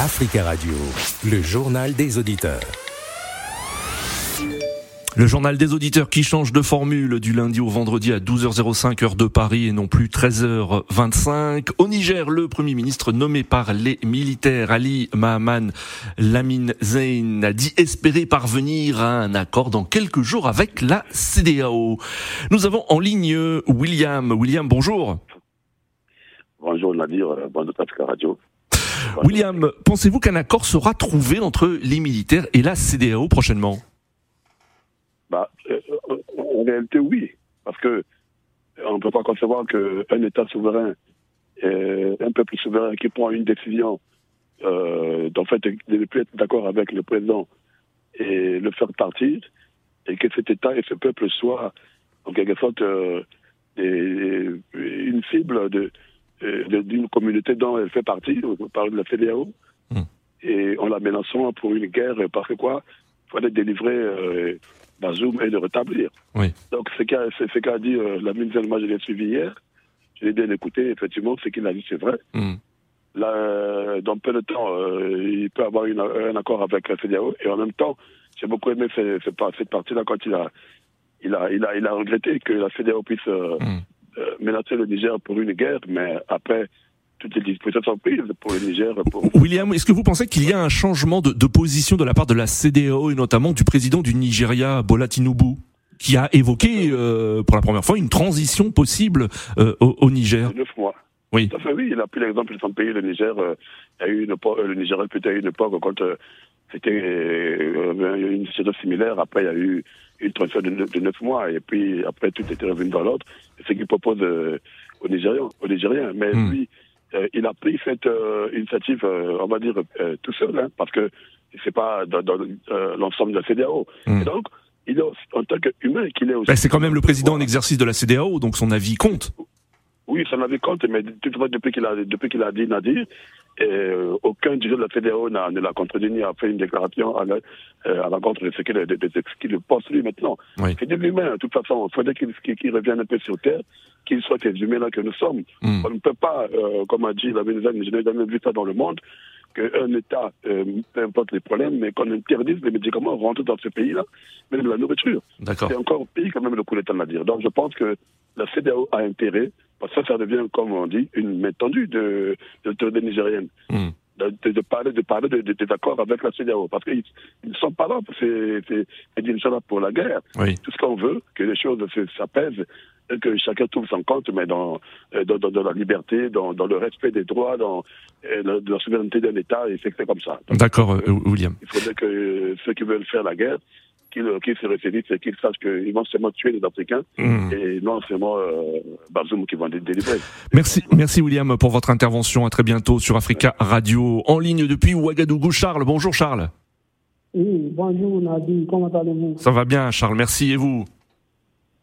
Africa Radio, le journal des auditeurs. Le journal des auditeurs qui change de formule du lundi au vendredi à 12h05 heure de Paris et non plus 13h25. Au Niger, le Premier ministre nommé par les militaires Ali Mahaman Lamine Zayn a dit espérer parvenir à un accord dans quelques jours avec la CDAO. Nous avons en ligne William. William, bonjour. Bonjour Nadir, bonjour Africa Radio. William, pensez-vous qu'un accord sera trouvé entre les militaires et la CDAO prochainement? Bah, euh, En réalité, oui. Parce que on ne peut pas concevoir qu'un État souverain, un peuple souverain qui prend une décision euh, d'en fait de ne plus être d'accord avec le président et le faire partir, et que cet État et ce peuple soient en quelque sorte euh, une cible de, d'une communauté dont elle fait partie, on parle de la CDAO, hmm. et en la menaçant pour une guerre, parce que quoi? Il fallait délivrer euh, Bazoum et le rétablir. Oui. Donc, ce qu'a dit euh, la ministre moi je l'ai suivi hier, je l'ai bien écouté, effectivement, ce qu'il a dit, c'est vrai. Hmm. Là, euh, dans peu de temps, euh, il peut avoir une, un accord avec la CDAO, et en même temps, j'ai beaucoup aimé cette, cette partie-là quand il a, il, a, il, a, il a regretté que la CDAO puisse... Hmm. Euh, menacer le Niger pour une guerre, mais après, toutes les dispositions sont prises pour le Niger. William, est-ce que vous pensez qu'il y a un changement de, position de la part de la CDAO et notamment du président du Nigeria, Bola Tinubu qui a évoqué euh, pour la première fois une transition possible euh, au, Niger? Neuf mois. Oui. Fait, oui, il a pris l'exemple de son pays, le Niger. il y a eu une époque, le Nigeria peut-être eu une époque quand c'était une situation similaire. Après, il y a eu une transition de neuf mois et puis après tout était revenu dans l'ordre. C'est ce qu'il propose euh, aux Nigériens, aux Nigériens. Mais hmm. lui, euh, il a pris cette euh, initiative, on va dire tout seul, hein, parce que c'est pas dans, l'ensemble de la CDAO. Hmm. Et donc, il est en tant qu'humain qu'il est aussi. Ben, c'est quand même le président en exercice de la CDAO, donc son avis compte. Oui, son avis compte, mais depuis qu'il a, depuis qu'il a dit Nadir, euh, aucun dirigeant de la fédération ne l'a contredit ni a fait une déclaration à, la, euh, l'encontre de ce qu'il qu pense lui maintenant. C'est de l'humain, de toute façon. Il faudrait qu'il revienne un peu sur Terre, qu'il soit ces humains-là que nous sommes. Hmm. On ne peut pas, euh, comme a dit la Vénézuela, je n'ai jamais vu ça dans le monde, qu'un État, euh, peu importe les problèmes, mais qu'on interdise les médicaments rentrer dans ce pays-là, même de la nourriture. C'est encore pire quand même le coup d'État, à dire. Donc je pense que la CDAO a intérêt parce que ça, ça devient, comme on dit, une main tendue de, de l'autorité nigérienne. Hmm. De, de, parler, de parler de, des accords avec la CDAO. Parce qu'ils ne sont pas là, ils sont là pour la guerre. Tout ce qu'on veut, que les choses s'apaisent, que chacun trouve son compte, mais dans, dans, dans, la liberté, dans, dans, le respect des droits, dans la, de la souveraineté d'un État, et c'est comme ça. D'accord, euh, William. Il faudrait que ceux qui veulent faire la guerre qu'ils se référissent et qu'ils sachent qu'ils vont seulement tuer les Africains mmh. et non seulement euh, Bazoum qui vont les délivrer. Merci, merci William pour votre intervention. À très bientôt sur Africa Radio. En ligne depuis Ouagadougou, Charles. Bonjour Charles. Oui, bonjour Nadir, comment allez-vous? Ça va bien Charles, merci. Et vous?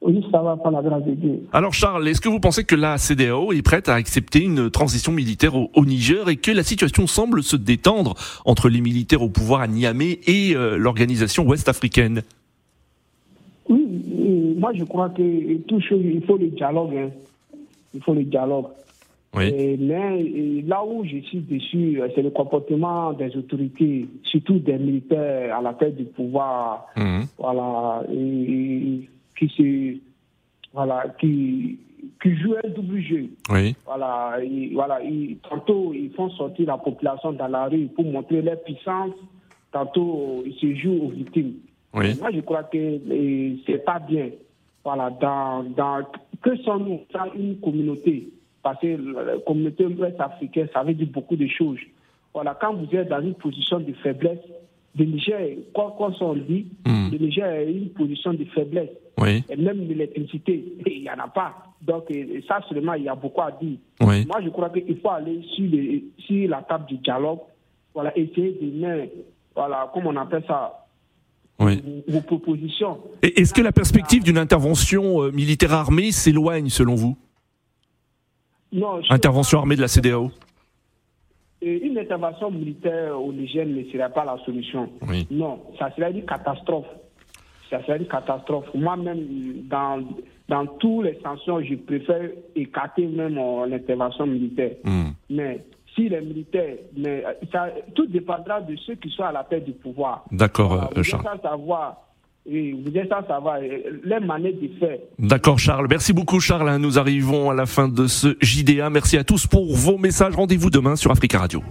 Oui, ça va pas la grâce de Dieu. Alors Charles, est-ce que vous pensez que la CDAO est prête à accepter une transition militaire au, Niger et que la situation semble se détendre entre les militaires au pouvoir à Niamey et euh, l'organisation ouest-africaine? Oui, moi je crois que tout chose, il faut le dialogue. Hein. Il faut le dialogue. Oui. mais là où je suis déçu, euh, c'est le comportement des autorités, surtout des militaires à la tête du pouvoir. Mmh. Voilà. Et, qui se voilà qui qui jouent un double jeu. Oui. Voilà, voilà, tantôt ils font sortir la population dans la rue pour montrer leur puissance, tantôt ils se jouent aux victimes. Oui. Moi je crois que c'est pas bien. Voilà, dans, dans que sommes-nous dans une communauté? Parce que la communauté ouest africaine, ça veut dire beaucoup de choses. Voilà, quand vous êtes dans une position de faiblesse, le Niger, quoi qu'on s'en dit, hmm. le Niger a une position de faiblesse. Oui. Et même l'électricité, il n'y en a pas. Donc, ça seulement, il y a beaucoup à dire. Oui. Moi, je crois qu'il faut aller sur, les, sur, la table du dialogue, voilà, essayer de mettre, voilà, comment on appelle ça, oui. vos, propositions. Est-ce que la perspective d'une intervention euh, militaire armée s'éloigne, selon vous? Non. Intervention armée de la CDAO une intervention militaire au Niger ne serait pas la solution. Oui. Non, ça serait une catastrophe. Ça serait une catastrophe. Moi-même, dans, dans toutes les sanctions, je préfère écarter même euh, l'intervention militaire. Hmm. Mais si les militaires, mais ça, tout dépendra de ceux qui sont à la tête du pouvoir. D'accord, vous Charles. Êtes savoir, oui, vous êtes sans savoir les manières de faire. D'accord, Charles. Merci beaucoup, Charles. Nous arrivons à la fin de ce JDA. Merci à tous pour vos messages. Rendez-vous demain sur Africa Radio.